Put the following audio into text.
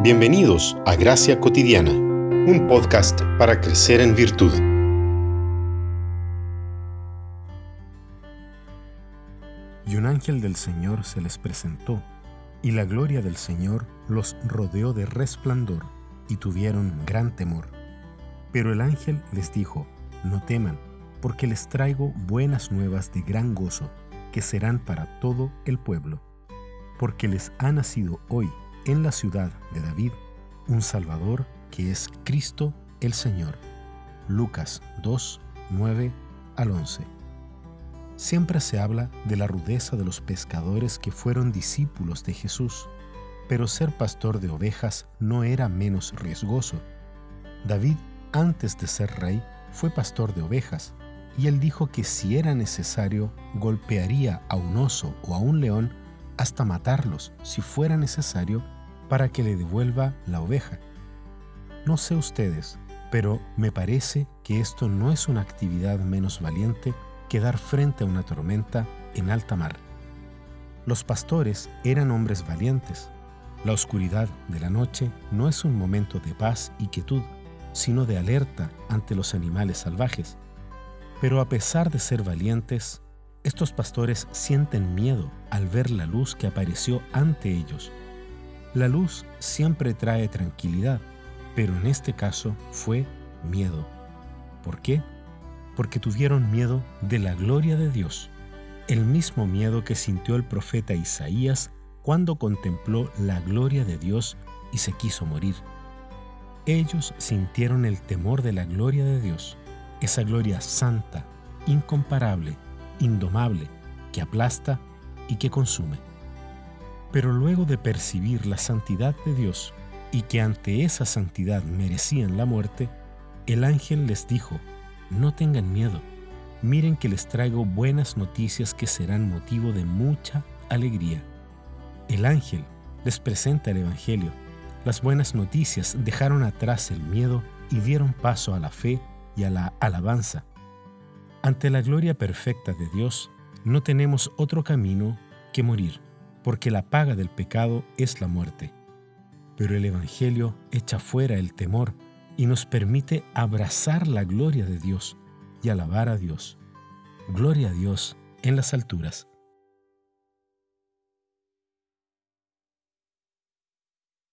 Bienvenidos a Gracia Cotidiana, un podcast para crecer en virtud. Y un ángel del Señor se les presentó, y la gloria del Señor los rodeó de resplandor, y tuvieron gran temor. Pero el ángel les dijo, no teman, porque les traigo buenas nuevas de gran gozo, que serán para todo el pueblo. Porque les ha nacido hoy en la ciudad de David un Salvador que es Cristo el Señor. Lucas 2, 9 al 11. Siempre se habla de la rudeza de los pescadores que fueron discípulos de Jesús, pero ser pastor de ovejas no era menos riesgoso. David, antes de ser rey, fue pastor de ovejas, y él dijo que si era necesario, golpearía a un oso o a un león hasta matarlos, si fuera necesario, para que le devuelva la oveja. No sé ustedes, pero me parece que esto no es una actividad menos valiente que dar frente a una tormenta en alta mar. Los pastores eran hombres valientes. La oscuridad de la noche no es un momento de paz y quietud, sino de alerta ante los animales salvajes. Pero a pesar de ser valientes, estos pastores sienten miedo al ver la luz que apareció ante ellos la luz siempre trae tranquilidad, pero en este caso fue miedo. ¿Por qué? Porque tuvieron miedo de la gloria de Dios, el mismo miedo que sintió el profeta Isaías cuando contempló la gloria de Dios y se quiso morir. Ellos sintieron el temor de la gloria de Dios, esa gloria santa, incomparable, indomable, que aplasta y que consume. Pero luego de percibir la santidad de Dios y que ante esa santidad merecían la muerte, el ángel les dijo, no tengan miedo, miren que les traigo buenas noticias que serán motivo de mucha alegría. El ángel les presenta el Evangelio. Las buenas noticias dejaron atrás el miedo y dieron paso a la fe y a la alabanza. Ante la gloria perfecta de Dios, no tenemos otro camino que morir porque la paga del pecado es la muerte. Pero el Evangelio echa fuera el temor y nos permite abrazar la gloria de Dios y alabar a Dios. Gloria a Dios en las alturas